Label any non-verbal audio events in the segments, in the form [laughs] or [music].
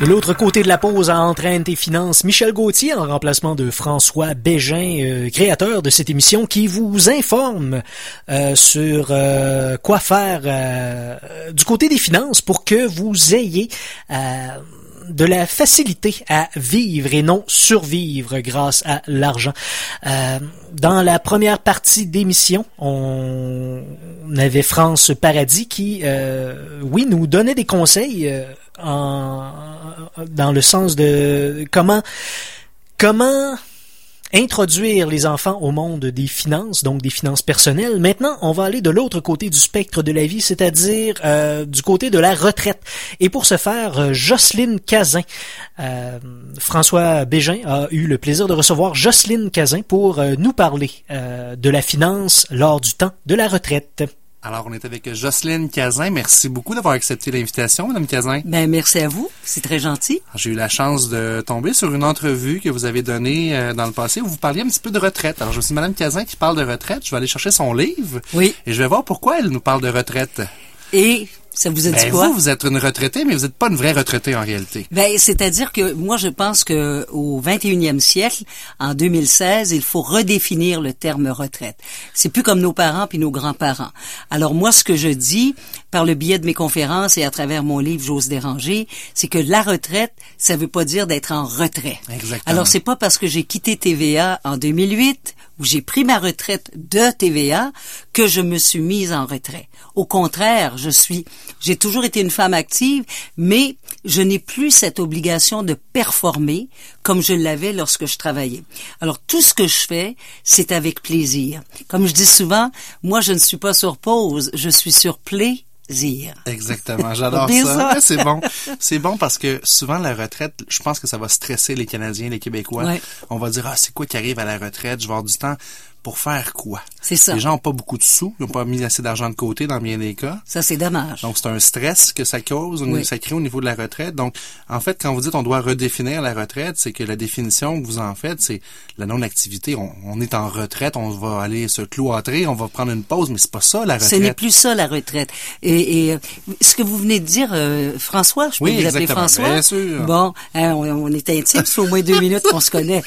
De l'autre côté de la pause, à Entraîne tes finances, Michel Gauthier en remplacement de François Bégin, euh, créateur de cette émission, qui vous informe euh, sur euh, quoi faire du côté des finances pour que vous ayez de la facilité à vivre et non survivre grâce à l'argent. dans la première partie d'émission, on avait France Paradis qui, oui, nous donnait des conseils en, dans le sens de comment comment introduire les enfants au monde des finances, donc des finances personnelles. Maintenant, on va aller de l'autre côté du spectre de la vie, c'est-à-dire euh, du côté de la retraite. Et pour ce faire, euh, Jocelyne Cazin, euh, François Bégin a eu le plaisir de recevoir Jocelyne Cazin pour nous parler de la finance lors du temps de la retraite. Alors, on est avec Jocelyne Cazin. Merci beaucoup d'avoir accepté l'invitation, Madame Cazin. Ben, merci à vous. C'est très gentil. J'ai eu la chance de tomber sur une entrevue que vous avez donnée euh, dans le passé où vous parliez un petit peu de retraite. Alors, je suis Madame Cazin qui parle de retraite. Je vais aller chercher son livre. Oui. Et je vais voir pourquoi elle nous parle de retraite. Et ça vous a dit ben, quoi? Vous, vous êtes une retraitée, mais vous n'êtes pas une vraie retraitée en réalité. Ben, c'est-à-dire que moi, je pense que au 21e siècle, en 2016, il faut redéfinir le terme retraite. C'est plus comme nos parents puis nos grands-parents. Alors moi, ce que je dis par le biais de mes conférences et à travers mon livre J'ose déranger, c'est que la retraite, ça veut pas dire d'être en retrait. Exactement. Alors c'est pas parce que j'ai quitté TVA en 2008 où j'ai pris ma retraite de TVA que je me suis mise en retrait. Au contraire, je suis, j'ai toujours été une femme active, mais je n'ai plus cette obligation de performer comme je l'avais lorsque je travaillais. Alors tout ce que je fais, c'est avec plaisir. Comme je dis souvent, moi je ne suis pas sur pause, je suis sur Exactement, j'adore ça. C'est bon. C'est bon parce que souvent la retraite, je pense que ça va stresser les Canadiens, les Québécois. On va dire ah c'est quoi qui arrive à la retraite, je vais avoir du temps pour faire quoi? C'est ça. Les gens n'ont pas beaucoup de sous, ils n'ont pas mis assez d'argent de côté dans bien des cas. Ça, c'est dommage. Donc, c'est un stress que ça cause, ça crée au niveau de la retraite. Donc, en fait, quand vous dites on doit redéfinir la retraite, c'est que la définition que vous en faites, c'est la non-activité. On, est en retraite, on va aller se cloîtrer, on va prendre une pause, mais c'est pas ça la retraite. Ce n'est plus ça la retraite. Et, et ce que vous venez de dire, euh, François, je peux vous appeler François? Bien sûr. Bon, hein, on, est intimes, c'est au moins deux minutes qu'on se connaît.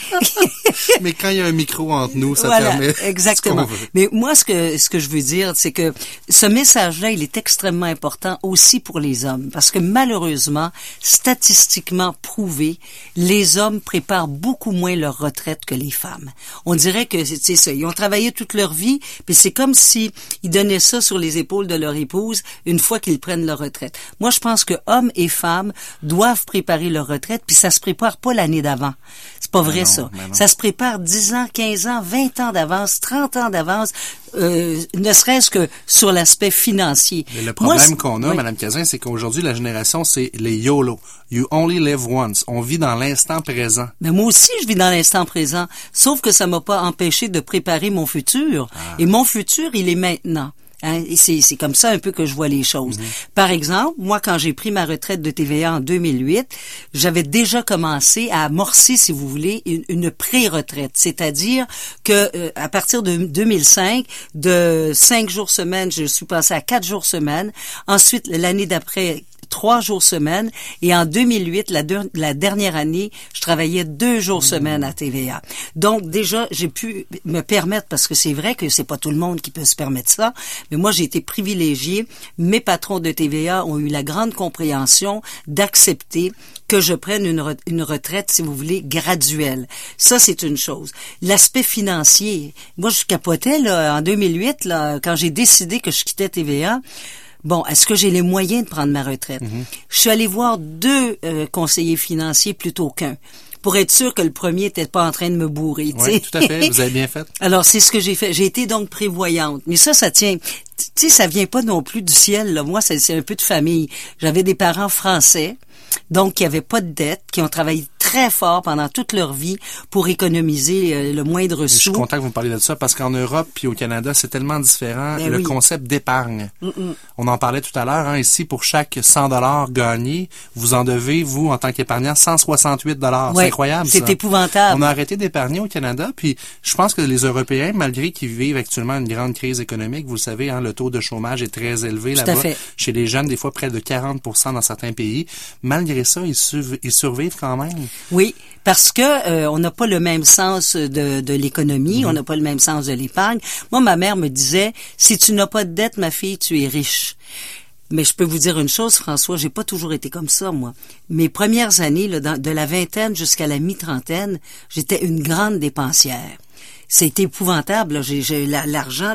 [laughs] mais quand il y a un micro entre nous, ça permet [laughs] Exactement. Mais moi, ce que ce que je veux dire, c'est que ce message-là, il est extrêmement important aussi pour les hommes, parce que malheureusement, statistiquement prouvé, les hommes préparent beaucoup moins leur retraite que les femmes. On dirait que c'est ça, ils ont travaillé toute leur vie, puis c'est comme si ils donnaient ça sur les épaules de leur épouse une fois qu'ils prennent leur retraite. Moi, je pense que hommes et femmes doivent préparer leur retraite, puis ça se prépare pas l'année d'avant. C'est pas vrai ça. Ça se prépare 10 ans, 15 ans, 20 ans d'avance, 30 ans d'avance, euh, ne serait-ce que sur l'aspect financier. Mais le problème qu'on a, Madame Cazin, c'est qu'aujourd'hui, la génération, c'est les YOLO. You only live once. On vit dans l'instant présent. Mais moi aussi, je vis dans l'instant présent. Sauf que ça m'a pas empêché de préparer mon futur. Ah. Et mon futur, il est maintenant. Hein, c'est comme ça un peu que je vois les choses. Mhm. Par exemple, moi, quand j'ai pris ma retraite de TVA en 2008, j'avais déjà commencé à amorcer, si vous voulez, une, pré-retraite. C'est-à-dire que euh, à partir de 2005, de cinq jours semaine, je suis passé à quatre jours semaine. Ensuite, l'année d'après, trois jours semaine. Et en 2008, la, la dernière année, je travaillais deux jours semaine à TVA. Donc déjà, j'ai pu me permettre, parce que c'est vrai que c'est pas tout le monde qui peut se permettre ça, mais moi j'ai été privilégiée. Mes patrons de TVA ont eu la grande compréhension d'accepter que je prenne une, une retraite, si vous voulez, graduelle. Ça, c'est une chose. L'aspect financier, moi, je capotais là, en 2008, là, quand j'ai décidé que je quittais TVA bon, est-ce que j'ai les moyens de prendre ma retraite? Mhm. Je suis allé voir deux euh, conseillers financiers plutôt qu'un pour être sûr que le premier n'était pas en train de me bourrer. Oui, tout à fait. Vous avez bien fait. [laughs] Alors, c'est ce que j'ai fait. J'ai été donc prévoyante. Mais ça, ça tient... Tu sais, ça vient pas non plus du ciel. Là. Moi, c'est un peu de famille. J'avais des parents français, donc qui n'avaient pas de dette, qui ont travaillé très fort pendant toute leur vie pour économiser euh, le moindre Je suis sou. content que vous me parliez de ça parce qu'en Europe puis au Canada, c'est tellement différent. Ben le oui. concept d'épargne. On en parlait tout à l'heure. Hein, ici, pour chaque 100 dollars gagnés, vous en devez, vous, en tant qu'épargnant, 168 dollars. Ouais, c'est incroyable. c'est épouvantable. On a arrêté d'épargner au Canada. Puis je pense que les Européens, malgré qu'ils vivent actuellement une grande crise économique, vous le savez, hein, le taux de chômage est très élevé là-bas. Chez les jeunes, des fois près de 40 dans certains pays. Malgré ça, ils survivent quand même. Oui, parce que euh, on n'a pas le même sens de, de l'économie, Mhm. on n'a pas le même sens de l'épargne. Moi, ma mère me disait si tu n'as pas de dette, ma fille, tu es riche. Mais je peux vous dire une chose, François, j'ai pas toujours été comme ça, moi. Mes premières années, là, dans- de la vingtaine jusqu'à la mi-trentaine, j'étais une grande dépensière. C'était épouvantable. J'ai, j'ai la- l'argent,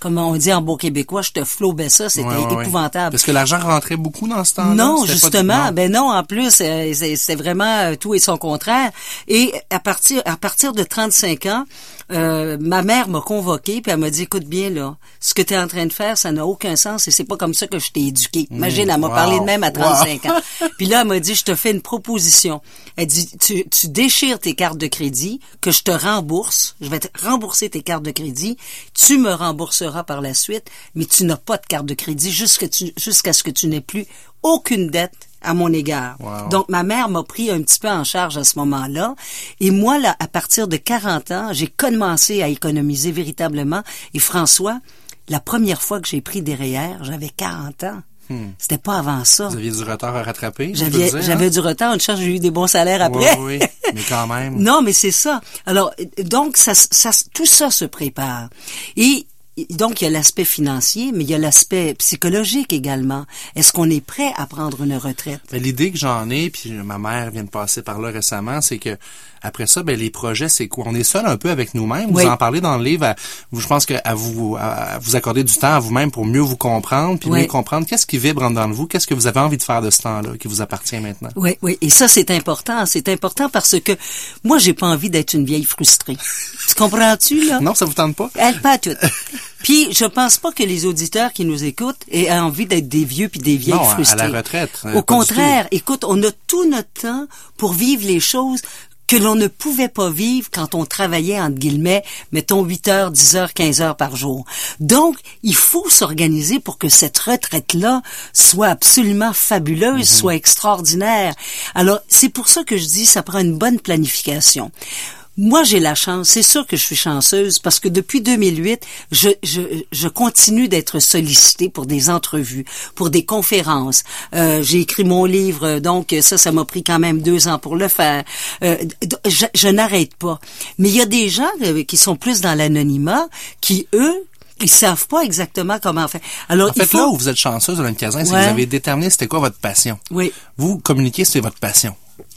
comme on dit en beau québécois, je te flobais ça. C'était Ouais, ouais, ouais. épouvantable. Parce que l'argent rentrait beaucoup dans ce temps-là. Non, pas- justement, non. ben non, en plus, euh, c'est- vraiment euh, tout et son contraire. Et à partir à partir de 35 ans, euh, ma mère m'a convoqué puis elle m'a dit écoute bien là, ce que tu es en train de faire, ça n'a aucun sens et c'est pas comme ça que je t'ai éduqué. Imagine, elle m'a wow. parlé de même à Wow. 35 ans. [laughs] Puis là, elle m'a dit je te fais une proposition. Elle dit tu, tu déchires tes cartes de crédit que je te rembourse, je vais te rembourser tes cartes de crédit, tu me rembourseras par la suite, mais tu n'as pas de carte de crédit jusqu'à ce que tu n'aies plus aucune dette à mon égard. Wow. Donc, ma mère m'a pris un petit peu en charge à ce moment-là. Et moi, là, à partir de 40 ans, j'ai commencé à économiser véritablement. Et François, la première fois que j'ai pris des REER, j'avais 40 ans. C'était pas avant ça. Hmm. Vous aviez du retard à rattraper. J'avais, dire, j'avais hein? du retard. Une chance, j'ai eu des bons salaires après. Oui, oui, [laughs] mais quand même. Non, mais c'est ça. Alors, donc, ça, ça, tout ça se prépare. Et donc, il y a l'aspect financier, mais il y a l'aspect psychologique également. Est-ce qu'on est prêt à prendre une retraite? Mais l'idée que j'en ai, puis ma mère vient de passer par là récemment, c'est que après ça, ben les projets, c'est quoi? On est seul un peu avec nous-mêmes. Oui. Vous en parlez dans le livre. à- vous, je pense que à vous, à vous accorder du temps à vous-même pour mieux vous comprendre, puis Oui. mieux comprendre qu'est-ce qui vibre en dedans de vous, qu'est-ce que vous avez envie de faire de ce temps-là, qui vous appartient maintenant. Oui, oui. Et ça, c'est important. C'est important parce que moi, j'ai pas envie d'être une vieille frustrée. tu comprends-tu, là? Non, ça vous tente pas? Elle pas toutes. [laughs] Puis je pense pas que les auditeurs qui nous écoutent aient envie d'être des vieux puis des vieilles Non, à- la retraite, Au contraire, écoute, on a tout notre temps pour vivre les choses que l'on ne pouvait pas vivre quand on travaillait, entre guillemets, mettons 8 heures, 10 heures, 15 heures par jour. Donc, il faut s'organiser pour que cette retraite-là soit absolument fabuleuse, soit extraordinaire. Alors, c'est pour ça que je dis, ça prend une bonne planification. Moi, j'ai la chance. C'est sûr que je suis chanceuse parce que depuis 2008, je, je, je continue d'être sollicitée pour des entrevues, pour des conférences. Euh, j'ai écrit mon livre, donc ça, ça m'a pris quand même deux ans pour le faire. Euh, je, je n'arrête pas. Mais il y a des gens euh, qui sont plus dans l'anonymat, qui eux, ils savent pas exactement comment faire. Alors, En fait, il faut... là où vous êtes chanceuse, Hélène Cazin, c'est que vous avez déterminé c'était quoi votre passion. Oui, Vous communiquez, c'est votre passion.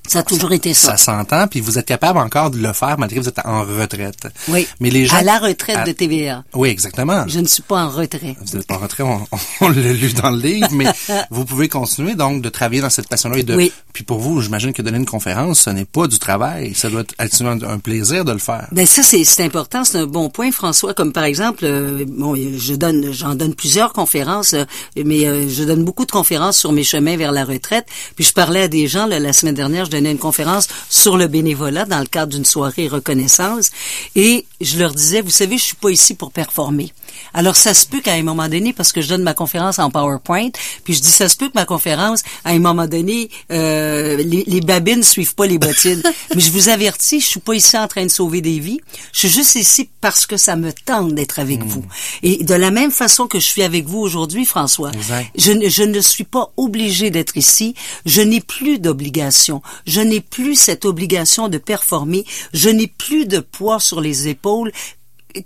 Ça a toujours été ça. Ça s'entend, puis vous êtes capable encore de le faire malgré que vous êtes en retraite. Oui. Mais les gens... À la retraite à- de TVA. Oui, exactement. Je ne suis pas en retrait. Vous êtes pas en retrait, on, [laughs] on l'a lu dans le livre, mais [laughs] vous pouvez continuer donc de travailler dans cette passion-là et de. Oui. Puis pour vous, j'imagine que donner une conférence, ce n'est pas du travail, ça doit être absolument un plaisir de le faire. Ben ça c'est c'est important, c'est un bon point François comme par exemple euh, bon je donne j'en donne plusieurs conférences euh, mais euh, je donne beaucoup de conférences sur mes chemins vers la retraite. Puis je parlais à des gens là, la semaine dernière, je donnais une conférence sur le bénévolat dans le cadre d'une soirée reconnaissance et je leur disais vous savez, je suis pas ici pour performer. Alors ça se peut qu'à un moment donné parce que je donne ma conférence en PowerPoint, puis je dis ça se peut que ma conférence à un moment donné euh, les, les babines suivent pas les bottines. [laughs] Mais je vous avertis, je suis pas ici en train de sauver des vies. Je suis juste ici parce que ça me tente d'être avec vous. Et de la même façon que je suis avec vous aujourd'hui, François, je, ne- je ne suis pas obligé d'être ici. Je n'ai plus d'obligation. Je n'ai plus cette obligation de performer. Je n'ai plus de poids sur les épaules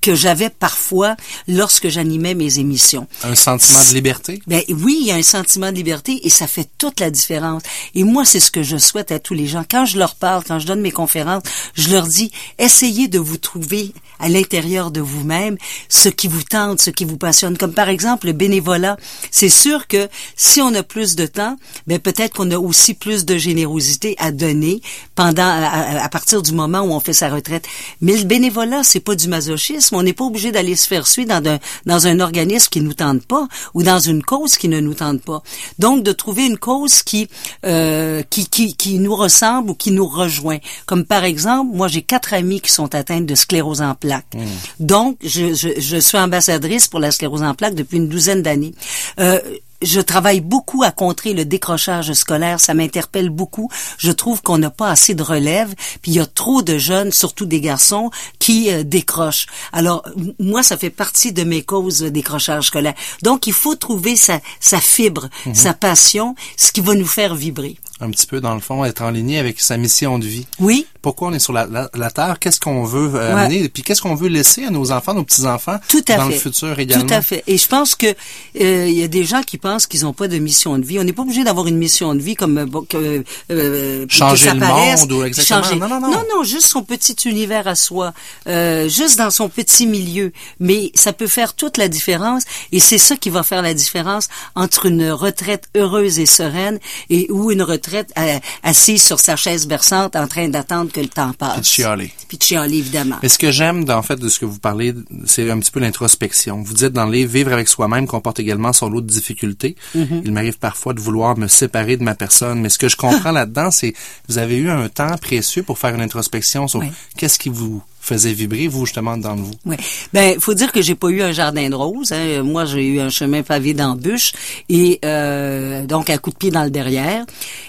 que j'avais parfois lorsque j'animais mes émissions. Un sentiment de liberté? Ben oui, il y a un sentiment de liberté et ça fait toute la différence. Et moi, c'est ce que je souhaite à tous les gens. Quand je leur parle, quand je donne mes conférences, je leur dis, essayez de vous trouver à l'intérieur de vous-même ce qui vous tente, ce qui vous passionne. Comme par exemple le bénévolat. C'est sûr que si on a plus de temps, ben peut-être qu'on a aussi plus de générosité à donner pendant, à, partir du moment où on fait sa retraite. Mais le bénévolat, c'est pas du masochisme On n'est pas obligé d'aller se faire suivre dans un, dans un organisme qui nous tente pas ou dans une cause qui ne nous tente pas. Donc, de trouver une cause qui, euh, qui, qui, qui nous ressemble ou qui nous rejoint. Comme par exemple, moi, j'ai quatre amis qui sont atteints de sclérose en plaques. Hmm. Donc, je, je, je suis ambassadrice pour la sclérose en plaques depuis une douzaine d'années. Euh, je travaille beaucoup à contrer le décrochage scolaire, ça m'interpelle beaucoup. Je trouve qu'on n'a pas assez de relève, puis il y a trop de jeunes, surtout des garçons, qui euh, décrochent. Alors moi, ça fait partie de mes causes de décrochage scolaire. Donc il faut trouver sa, sa fibre, Mhm. sa passion, ce qui va nous faire vibrer. Un petit peu, dans le fond, être en ligne avec sa mission de vie. Oui, Pourquoi on est sur la, la- la Terre? Qu'est-ce qu'on veut euh, Ouais. amener? Puis qu'est-ce qu'on veut laisser à nos enfants, nos petits-enfants Tout à dans fait. le futur également? Tout à fait. Et je pense que euh, il y a des gens qui pensent qu'ils n'ont pas de mission de vie. On n'est pas obligé d'avoir une mission de vie comme euh, que, euh, que Changer ça le paraisse, monde ou exactement. changer- Non, non, non. non, juste son petit univers à soi, euh, juste dans son petit milieu. Mais ça peut faire toute la différence. Et c'est ça qui va faire la différence entre une retraite heureuse et sereine et ou une retraite euh, assise sur sa chaise berçante en train d'attendre que le temps passe. Puis de chialer. Puis de chialer, évidemment. Mais ce que j'aime, en fait, de ce que vous parlez, c'est un petit peu l'introspection. Vous dites dans le livre, vivre avec soi-même comporte également son lot de difficultés. Mm-hmm. Il m'arrive parfois de vouloir me séparer de ma personne, mais ce que je comprends [laughs] là-dedans, c'est vous avez eu un temps précieux pour faire une introspection sur Oui. qu'est-ce qui vous faisait vibrer, vous, justement, dans vous? Oui. Ben, faut dire que j'ai pas eu un jardin de roses. Hein. Moi, j'ai eu un chemin pavé d'embûches et euh, donc un coup de pied dans le derrière.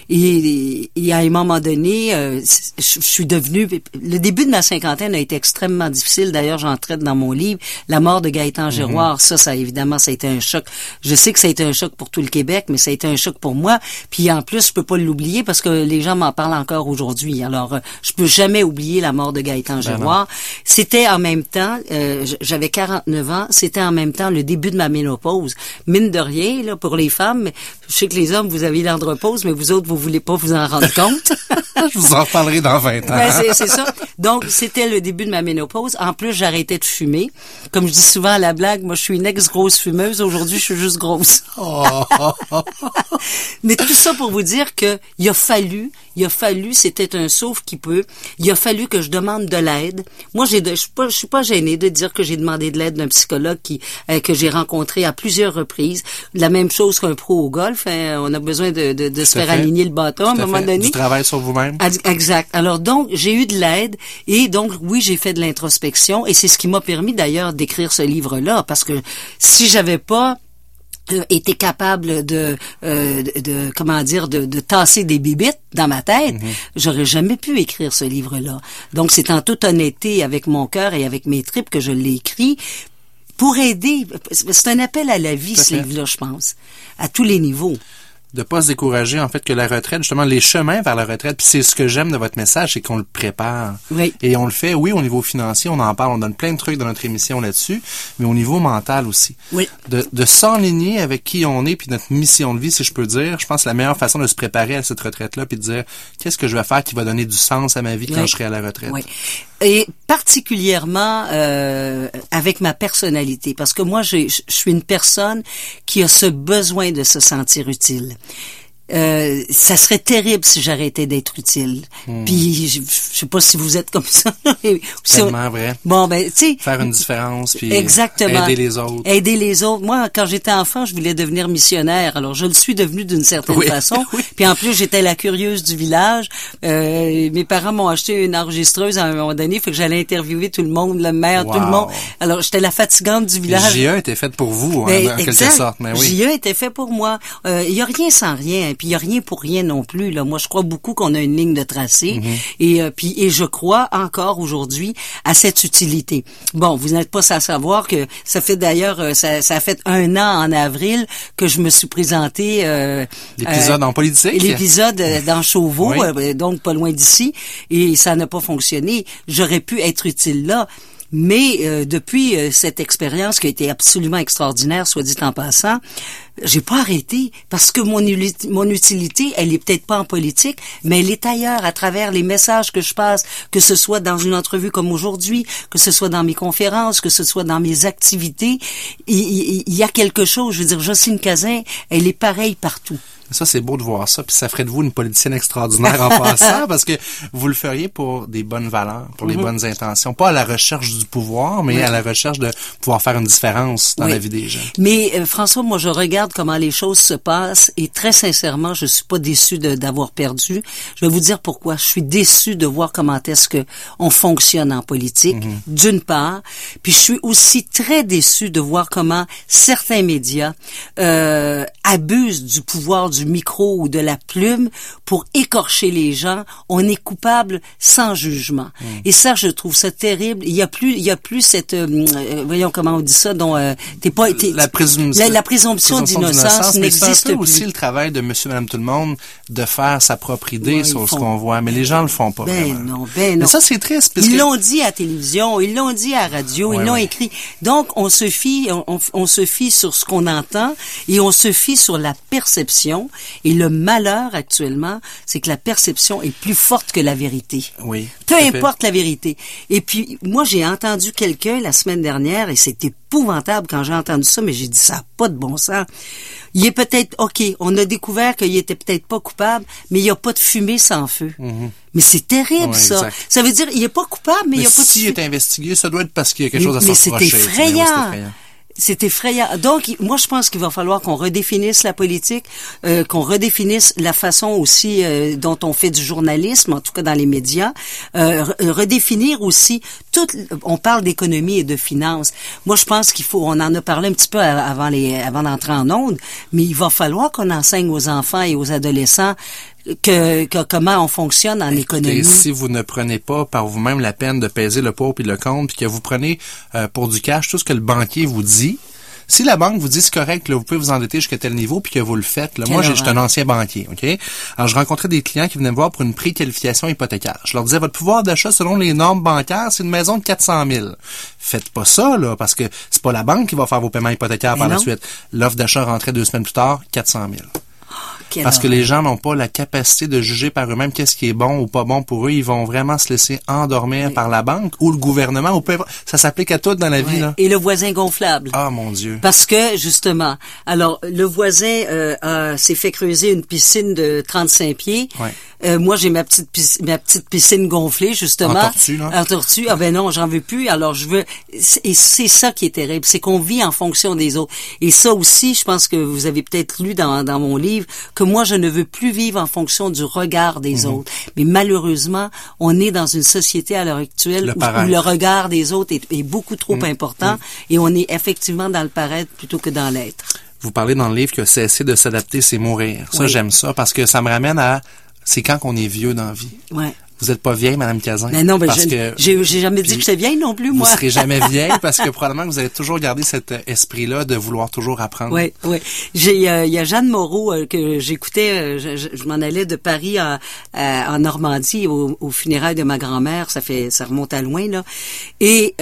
Et, et à un moment donné, euh, je, je suis devenue. Le début de ma cinquantaine a été extrêmement difficile. D'ailleurs, j'en traite dans mon livre la mort de Gaëtan Giroir. Ça, ça évidemment, ça a été un choc. Je sais que ça a été un choc pour tout le Québec, mais ça a été un choc pour moi. Puis en plus, je peux pas l'oublier parce que les gens m'en parlent encore aujourd'hui. Alors, euh, je peux jamais oublier la mort de Gaëtan Giroir. C'était en même temps, euh, j'avais 49 ans, c'était en même temps le début de ma ménopause. Mine de rien, là, pour les femmes, je sais que les hommes, vous avez l'andropause, mais vous autres, vous voulez pas vous en rendre compte. [laughs] Je vous en reparlerai dans 20 ans. Ben, c'est, c'est ça. Donc, c'était le début de ma ménopause. En plus, j'arrêtais de fumer. Comme je dis souvent à la blague, moi, je suis une ex-grosse fumeuse. Aujourd'hui, je suis juste grosse. [laughs] Mais tout ça pour vous dire que il a fallu, il a fallu, c'était un sauf qui peut. Il a fallu que je demande de l'aide. Moi, j'ai, je suis pas, je suis pas gênée de dire que j'ai demandé de l'aide d'un psychologue qui euh, que j'ai rencontré à plusieurs reprises. La même chose qu'un pro au golf. hein. On a besoin de, de, de se faire fait. aligner le bâton à un moment fait. donné. Du travail sur vous-même. Exact. Alors donc, j'ai eu de l'aide et donc oui, j'ai fait de l'introspection et c'est ce qui m'a permis d'ailleurs d'écrire ce livre-là parce que si j'avais pas été capable de, euh, de, de- comment dire de, de tasser des bibites dans ma tête, j'aurais jamais pu écrire ce livre-là. Donc c'est en toute honnêteté avec mon cœur et avec mes tripes que je l'ai écrit pour aider. C'est un appel à la vie ce livre-là, je pense, à tous les niveaux. De pas se décourager en fait que la retraite justement les chemins vers la retraite puis c'est ce que j'aime de votre message c'est qu'on le prépare Oui. et on le fait oui au niveau financier on en parle on donne plein de trucs dans notre émission là-dessus mais au niveau mental aussi Oui. de, de s'enligner avec qui on est puis notre mission de vie si je peux dire je pense que la meilleure façon de se préparer à cette retraite là puis de dire qu'est-ce que je vais faire qui va donner du sens à ma vie quand je serai à la retraite? Oui. Et particulièrement euh, avec ma personnalité, parce que moi, je suis une personne qui a ce besoin de se sentir utile. Euh, ça serait terrible si j'arrêtais d'être utile. Hmm. Puis je, je sais pas si vous êtes comme ça. [laughs] si on- tellement vrai Bon ben, tu sais, faire une différence puis Exactement. aider les autres Aider les autres. Moi, quand j'étais enfant, je voulais devenir missionnaire. Alors, je le suis devenu d'une certaine Oui. façon. [laughs] Oui. Puis en plus, j'étais la curieuse du village. Euh, mes parents m'ont acheté une enregistreuse à un moment donné, fait que j'allais interviewer tout le monde, le maire, tout le monde. Alors, j'étais la fatigante du village. JE était faite pour vous hein, Ben, en quelque sorte mais oui JE était fait pour moi. Il y a rien sans rien, puis il y a rien pour rien non plus. Là, moi, je crois beaucoup qu'on a une ligne de tracé, et euh, puis et je crois encore aujourd'hui à cette utilité. Bon, vous n'êtes pas sans savoir que ça fait d'ailleurs euh, ça, ça fait un an en avril que je me suis présenté euh, l'épisode euh, en politique? L'épisode euh, dans Chauveau, Oui. euh, donc pas loin d'ici, et ça n'a pas fonctionné. J'aurais pu être utile là. Mais euh, depuis euh, cette expérience qui a été absolument extraordinaire, soit dit en passant, j'ai pas arrêté parce que mon, utilité, elle est peut-être pas en politique, mais elle est ailleurs à travers les messages que je passe, que ce soit dans une entrevue comme aujourd'hui, que ce soit dans mes conférences, que ce soit dans mes activités. Il, il- il y a quelque chose. Je veux dire, Jocelyne Cazin, elle est pareille partout. Ça, c'est beau de voir ça. Puis ça ferait de vous une politicienne extraordinaire en [laughs] passant parce que vous le feriez pour des bonnes valeurs, pour les Mhm. bonnes intentions. Pas à la recherche du pouvoir, mais à la recherche de pouvoir faire une différence dans Oui. la vie des gens. Mais euh, François, moi je regarde comment les choses se passent et très sincèrement, je suis pas déçu d'avoir perdu. Je vais vous dire pourquoi. Je suis déçu de voir comment est-ce que on fonctionne en politique, Mhm. d'une part. Puis je suis aussi très déçu de voir comment certains médias euh, abusent du pouvoir du micro ou de la plume pour écorcher les gens. On est coupable sans jugement. Mhm. Et ça, je trouve ça terrible. Il y a plus, il y a plus cette, euh, euh, voyons comment on dit ça, dont euh, t'es pas, La, la, la présomption d'innocence n'existe plus. aussi le travail de monsieur, madame, tout le monde de faire sa propre idée Ouais, sur ce qu'on voit. Mais les gens le font pas Ben vraiment. non, ben non. Mais ça, c'est triste. Parce Ils que- l'ont dit à la télévision, ils l'ont dit à la radio, Ouais, ils l'ont ouais. écrit. Donc, on se fie, on, on- on se fie sur ce qu'on entend et on se fie sur la perception. Et le malheur actuellement, c'est que la perception est plus forte que la vérité. Oui. Peu importe la vérité. Et puis, moi, j'ai entendu quelqu'un la semaine dernière, et c'est épouvantable quand j'ai entendu ça, mais j'ai dit ça a pas de bon sens. Il est peut-être, OK, on a découvert qu'il était peut-être pas coupable, mais il n'y a pas de fumée sans feu. Mais c'est terrible, Ouais, ça. exact. Ça veut dire, il est pas coupable, mais il Mais n'y a pas de s'il fumée. est investigué, ça doit être parce qu'il y a quelque chose à mais se c'est reprocher. Ben c'est effrayant. C'est effrayant. Donc, moi, je pense qu'il va falloir qu'on redéfinisse la politique, euh, qu'on redéfinisse la façon aussi euh, dont on fait du journalisme, en tout cas dans les médias, euh, re- redéfinir aussi tout. On parle d'économie et de finances. Moi, je pense qu'il faut. On en a parlé un petit peu avant les, avant d'entrer en onde, mais il va falloir qu'on enseigne aux enfants et aux adolescents que, que- comment on fonctionne en Et économie. si vous ne prenez pas par vous-même la peine de peser le pour puis le contre, puis que vous prenez euh, pour du cash tout ce que le banquier vous dit, si la banque vous dit c'est correct, là, vous pouvez vous endetter jusqu'à tel niveau, puis que vous le faites, là, moi j'ai- j'étais un ancien banquier, ok? Alors je rencontrais des clients qui venaient me voir pour une préqualification hypothécaire. Je leur disais votre pouvoir d'achat selon les normes bancaires, c'est une maison de 400 000. Faites pas ça là, parce que c'est pas la banque qui va faire vos paiements hypothécaires Mais par la suite. L'offre d'achat rentrait deux semaines plus tard, 400 000. Parce que les gens n'ont pas la capacité de juger par eux-mêmes qu'est-ce qui est bon ou pas bon pour eux. Ils vont vraiment se laisser endormir par la banque ou le gouvernement. Ou peu. Ça s'applique à tout dans la vie. Là. Et le voisin gonflable. Ah mon Dieu. Parce que justement, alors le voisin euh, s'est fait creuser une piscine de 35 pieds. Euh, moi j'ai ma petite piscine, ma petite piscine gonflée justement. En tortue, là. En tortue. Ah ben non, j'en veux plus. Alors je veux. Et c'est ça qui est terrible, c'est qu'on vit en fonction des autres. Et ça aussi, je pense que vous avez peut-être lu dans, dans mon livre que moi je ne veux plus vivre en fonction du regard des Mhm. autres. Mais malheureusement, on est dans une société à l'heure actuelle Le où- le regard des autres est, est beaucoup trop Mhm. important et on est effectivement dans le paraître plutôt que dans l'être. Vous parlez dans le livre que cesser de s'adapter, c'est mourir. Ça, Oui. j'aime ça parce que ça me ramène à c'est quand qu'on est vieux dans la vie. Ouais. Vous êtes pas vieille, Madame Cazin? Mais non, ben, parce je- que j'ai j'ai jamais dit que j'étais vieille non plus, vous moi. serez jamais [laughs] vieille parce que probablement que vous allez toujours garder cet euh, esprit-là de vouloir toujours apprendre. Oui, oui. J'ai, euh, il y a Jeanne Moreau euh, que j'écoutais. euh, je je, je m'en allais de Paris à- à- en Normandie au, au funérailles de ma grand-mère. Ça fait, ça remonte à loin là. Et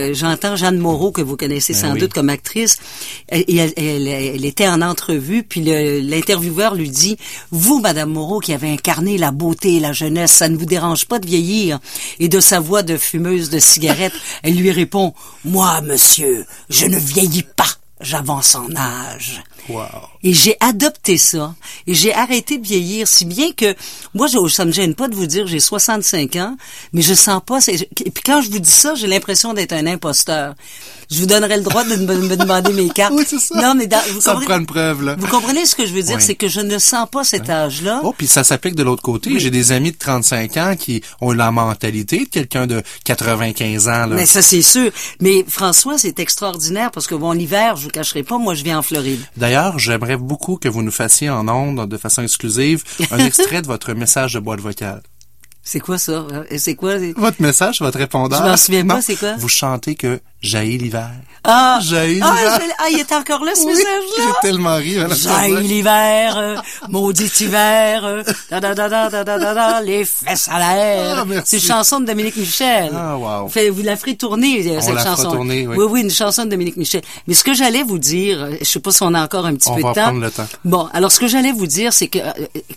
euh, j'entends Jeanne Moreau que vous connaissez Ben sans oui. doute comme actrice. Et elle, elle, elle était en entrevue, puis l'intervieweur lui dit "Vous, Madame Moreau, qui avez incarné la beauté et la jeunesse, ça ne vous dérange pas de vieillir Et de sa voix de fumeuse de cigarette, elle lui répond "Moi, monsieur, je ne vieillis pas." J'avance en âge. Wow. Et j'ai adopté ça. Et j'ai arrêté de vieillir, si bien que moi, je, ça me gêne pas de vous dire, j'ai 65 ans, mais je sens pas. Et puis quand je vous dis ça, j'ai l'impression d'être un imposteur. Je vous donnerai le droit de me, me demander mes cartes. [laughs] Oui, c'est ça. Non, mais dans- vous, Ça me comprenez, prend une preuve, là. vous comprenez ce que je veux dire, Oui. c'est que je ne sens pas cet âge-là. Oh, puis ça s'applique de l'autre côté. J'ai des amis de 35 ans qui ont la mentalité de quelqu'un de 95 ans. Là. Mais ça, c'est sûr. Mais François, c'est extraordinaire parce que bon, l'hiver, je vous cacherai pas, moi, je vis en Floride. D'ailleurs, j'aimerais beaucoup que vous nous fassiez en ondes, de façon exclusive, un [laughs] extrait de votre message de boîte vocale. C'est quoi ça? Euh, c'est quoi? Votre message, votre répondeur. Je m'en souviens pas, c'est quoi? Vous chantez que jaillit l'hiver. Ah! Jaillit ah, l'hiver. Ah, il est encore là, ce message-là? J'ai tellement ri. Jaillit l'hiver, euh, maudit hiver, euh, da, da, da, les fesses à l'air. Ah, c'est une chanson de Dominique Michel. Ah, wow. Vous la ferez tourner, on cette la chanson. Tourner, oui. oui. oui, une chanson de Dominique Michel. Mais ce que j'allais vous dire, euh, je sais pas si on a encore un petit peu de temps. On va prendre le temps. Bon, alors ce que j'allais vous dire, c'est que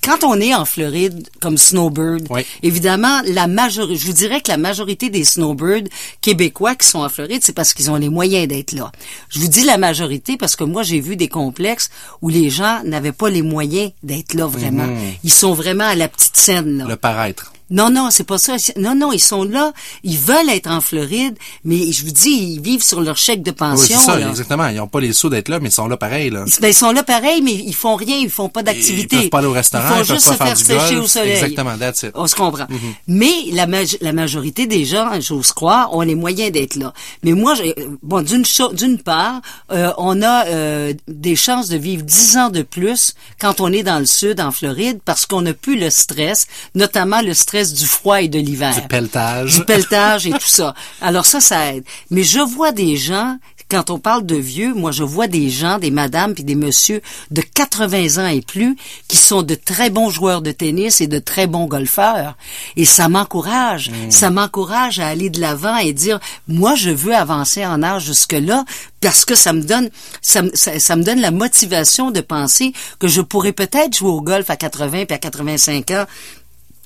quand on est en Floride, comme Snowbird, évidemment, évidemment, la majorité, je vous dirais que la majorité des snowbirds québécois qui sont en Floride, c'est parce qu'ils ont les moyens d'être là. Je vous dis la majorité parce que moi, j'ai vu des complexes où les gens n'avaient pas les moyens d'être là vraiment. Mhm. Ils sont vraiment à la petite scène, là. Le paraître. Non, non, c'est pas ça. Non, non, ils sont là, ils veulent être en Floride, mais je vous dis, ils vivent sur leur chèque de Oui, pension. c'est ça, là. exactement. Ils n'ont pas les sous d'être là, mais ils sont là pareil, là. Ben, ils sont là pareil, mais ils font rien, ils font pas d'activité. Ils peuvent pas aller au restaurant, Ils font ils peuvent juste pas se faire sécher golf. au soleil. Exactement, that's it. On se comprend. Mais la, la majorité des gens, j'ose croire, ont les moyens d'être là. Mais moi, j'ai- bon, d'une d'une part, euh, on a euh, des chances de vivre dix ans de plus quand on est dans le sud, en Floride, parce qu'on n'a plus le stress, notamment le stress du froid et de l'hiver Du pelletage. du pelletage et tout ça. Alors ça, ça aide. Mais je vois des gens, quand on parle de vieux, moi je vois des gens, des madames puis des messieurs de 80 ans et plus qui sont de très bons joueurs de tennis et de très bons golfeurs. Et ça m'encourage. Ça m'encourage à aller de l'avant et dire, moi je veux avancer en âge jusque-là parce que ça me donne, ça, me- ça, ça me donne la motivation de penser que je pourrais peut-être jouer au golf à 80 puis à 85 ans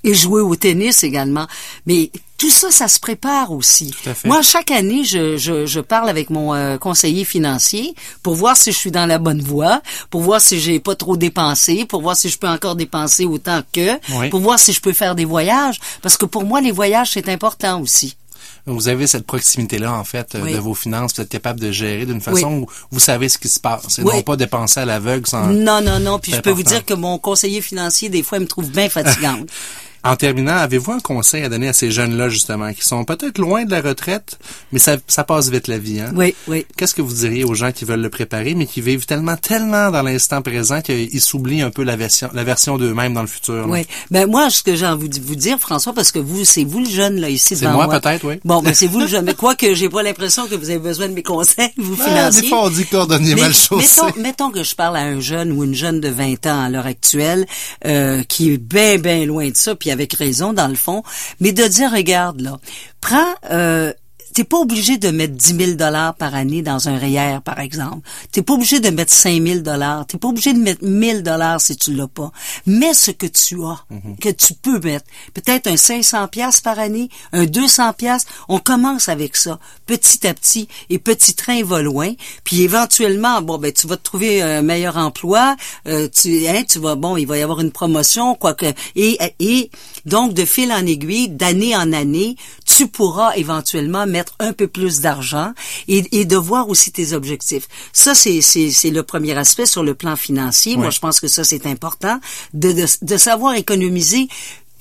et jouer au tennis également. Mais tout ça, ça se prépare aussi. Tout à fait. Moi, chaque année, je, je, je parle avec mon euh, conseiller financier pour voir si je suis dans la bonne voie, pour voir si j'ai pas trop dépensé, pour voir si je peux encore dépenser autant que, Oui. pour voir si je peux faire des voyages. Parce que pour moi, les voyages, c'est important aussi. Vous avez cette proximité-là, en fait, euh, Oui. de vos finances. Vous êtes capable de gérer d'une façon où vous savez ce qui se passe. Et Oui. non pas dépenser à l'aveugle sans... Non, non, non. Puis je peux vous dire que mon conseiller financier, des fois, il me trouve bien fatigante. [laughs] En terminant, avez-vous un conseil à donner à ces jeunes-là, justement, qui sont peut-être loin de la retraite, mais ça, ça passe vite la vie, hein? oui, oui. Qu'est-ce que vous diriez aux gens qui veulent le préparer, mais qui vivent tellement, tellement dans l'instant présent qu'ils s'oublient un peu la version, la version d'eux-mêmes dans le futur? là? Oui. Ben moi, ce que j'ai envie de vous dire, François, parce que vous, c'est vous le jeune là ici C'est devant moi, moi. peut-être, oui. Bon, ben [laughs] c'est vous le jeune. Mais quoi que j'ai pas l'impression que vous avez besoin de mes conseils, vous financiers. des fois, on dit cordonnier Mais mal chaussé. mettons, mettons que je parle à un jeune ou une jeune de 20 ans à l'heure actuelle, euh, qui est bien, bien loin de ça, puis avec raison dans le fond, mais de dire, regarde là, prends... Euh, T'es pas obligé de mettre 10 000 dollars par année dans un REER, par exemple. T'es pas obligé de mettre 5 000 dollars. T'es pas obligé de mettre 1000 dollars si tu l'as pas. Mets ce que tu as, que tu peux mettre. Peut-être un 500 pièces par année, un 200 pièces. On commence avec ça, petit à petit, et petit train va loin. Puis éventuellement, bon ben tu vas te trouver un meilleur emploi. euh, tu, hein, tu vas, bon, il va y avoir une promotion, quoi que, et et donc de fil en aiguille, d'année en année, tu pourras éventuellement mettre un peu plus d'argent et, et de voir aussi tes objectifs. Ça, c'est, c'est, c'est le premier aspect sur le plan financier. Moi, je pense que ça, c'est important de, de, de savoir économiser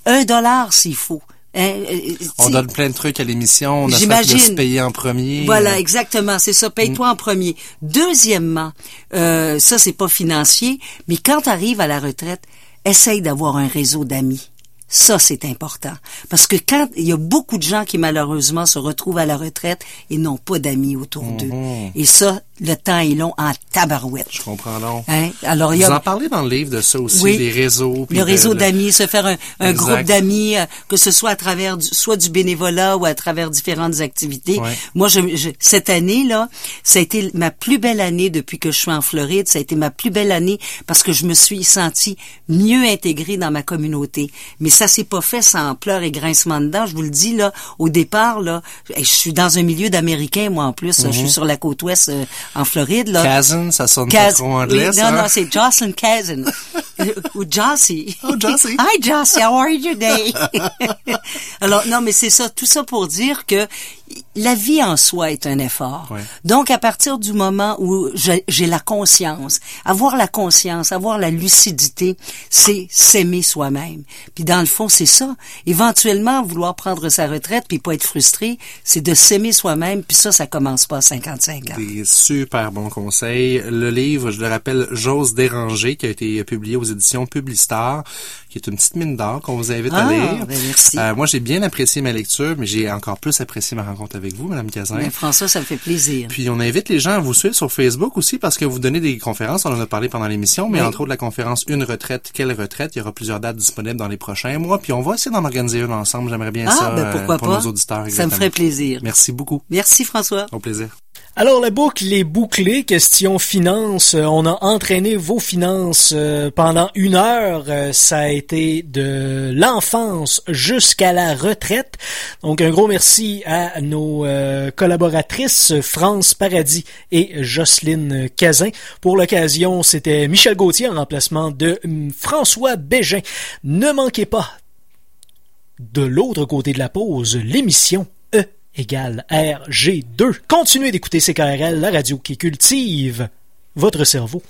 un dollar s'il faut. Hein, euh, On tu- donne plein de trucs à l'émission, on a fait de se payer en premier. voilà, Euh, exactement, c'est ça. Paye-toi en premier. Deuxièmement, euh, ça c'est pas financier, mais quand tu arrives à la retraite, essaye d'avoir un réseau d'amis. Ça, c'est important. Parce que quand il y a beaucoup de gens qui malheureusement se retrouvent à la retraite et n'ont pas d'amis autour d'eux. Et ça, le temps est long en tabarouette. Je comprends donc. Hein? Alors, il y Vous a en parlez dans le livre de ça aussi, Oui. les réseaux. le réseau d'amis, se faire un, un groupe d'amis, euh, que ce soit à travers du, soit du bénévolat ou à travers différentes activités. Ouais. Moi, je, je- cette année là, ça a été ma plus belle année depuis que je suis en Floride. Ça a été ma plus belle année parce que je me suis sentie mieux intégrée dans ma communauté. Mais ça s'est pas fait sans pleurs et grincements de dents. Je vous le dis là, au départ là, je suis dans un milieu d'américain moi en plus. là. Je suis sur la côte ouest euh, en Floride là. Cousin, ça sonne pas Kaz- trop anglais, ça, non, non, c'est Jocelyn Cousin. [laughs] Ou Jossie. Oh, Jossie. [laughs] Hi, Jossie, how are you today? [laughs] Alors, non, mais c'est ça, tout ça pour dire que la vie en soi est un effort. Ouais. Donc, à partir du moment où j'ai j'ai la conscience, avoir la conscience, avoir la lucidité, c'est s'aimer soi-même. Puis dans le fond, c'est ça. Éventuellement, vouloir prendre sa retraite puis pas être frustré, c'est de s'aimer soi-même. Puis ça, ça commence pas à 55 ans. Des super bons conseils. Le livre, je le rappelle, J'ose déranger, qui a été publié aux éditions Publistar, qui est une petite mine d'or qu'on vous invite à Ah, lire. ben merci. Euh, moi, j'ai bien apprécié ma lecture, mais j'ai encore plus apprécié ma rencontre avec vous, Madame Cazin. Ben, François, ça me fait plaisir. Puis on invite les gens à vous suivre sur Facebook aussi parce que vous donnez des conférences, on en a parlé pendant l'émission, mais Oui. entre autres la conférence Une retraite, quelle retraite, il y aura plusieurs dates disponibles dans les prochains mois, puis on va essayer d'en organiser une ensemble, j'aimerais bien Ah, ça ben euh, pourquoi pour pas? nos auditeurs. Ça me exactement. ferait plaisir. Merci beaucoup. Merci François. Au plaisir. Alors la boucle est bouclée, question finance. Euh, on a entraîné vos finances euh, pendant une heure. Euh, ça a été de l'enfance jusqu'à la retraite. Donc un gros merci à nos collaboratrices France Paradis et Jocelyne Cazin. Pour l'occasion, c'était Michel Gauthier en remplacement de hum, François Bégin. Ne manquez pas de l'autre côté de la pause, l'émission égale RG2. Continuez d'écouter CKRL, la radio qui cultive votre cerveau.